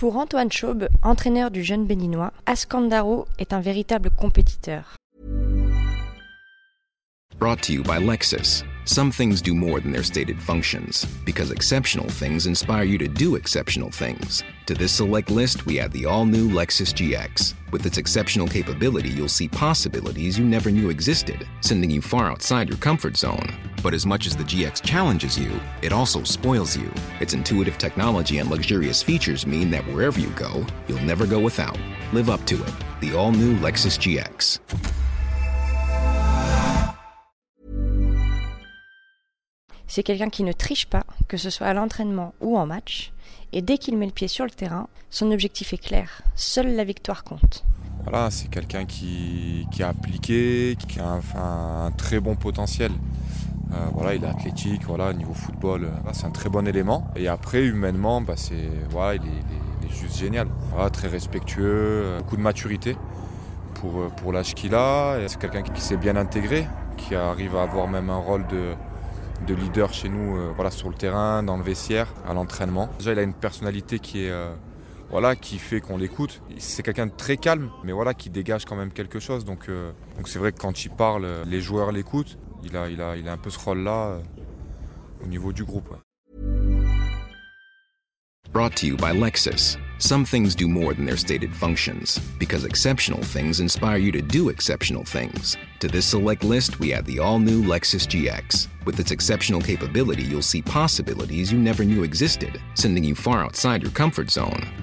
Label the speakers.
Speaker 1: Pour Antoine Chaube, entraîneur du jeune béninois, Askandaro est un véritable compétiteur.
Speaker 2: Brought to you by Lexus. Some things do more than their stated functions, because exceptional things inspire you to do exceptional things. To this select list, we add the all new Lexus GX. With its exceptional capability, you'll see possibilities you never knew existed, sending you far outside your comfort zone. But as much as the GX challenges you, it also spoils you. Its intuitive technology and luxurious features mean that wherever you go, you'll never go without. Live up to it. The all new Lexus GX.
Speaker 1: C'est quelqu'un qui ne triche pas, que ce soit à l'entraînement ou en match, et dès qu'il met le pied sur le terrain, son objectif est clair, seule la victoire compte.
Speaker 3: Voilà, c'est quelqu'un qui, qui, a appliqué, qui a un, un très bon potentiel. Euh, voilà, il est athlétique, voilà, niveau football, euh, c'est un très bon élément. Et après, humainement, bah, il, est, juste génial. Très respectueux, euh, beaucoup de maturité pour, l'âge qu'il a. C'est quelqu'un qui, s'est bien intégré, qui arrive à avoir même un rôle de, de leader chez nous voilà, sur le terrain, dans le vestiaire, à l'entraînement. Déjà, il a une personnalité qui voilà, qui fait qu'on l'écoute. C'est quelqu'un de très calme, mais voilà, qui dégage quand même quelque chose. Donc c'est vrai que quand il parle, les joueurs l'écoutent. Il a, il, a, il a un peu ce rôle-là euh, au niveau du groupe.
Speaker 2: Brought to you by Lexus. Some things do more than their stated functions, because exceptional things inspire you to do exceptional things. To this select list, we add the all new Lexus GX. With its exceptional capability, you'll see possibilities you never knew existed, sending you far outside your comfort zone.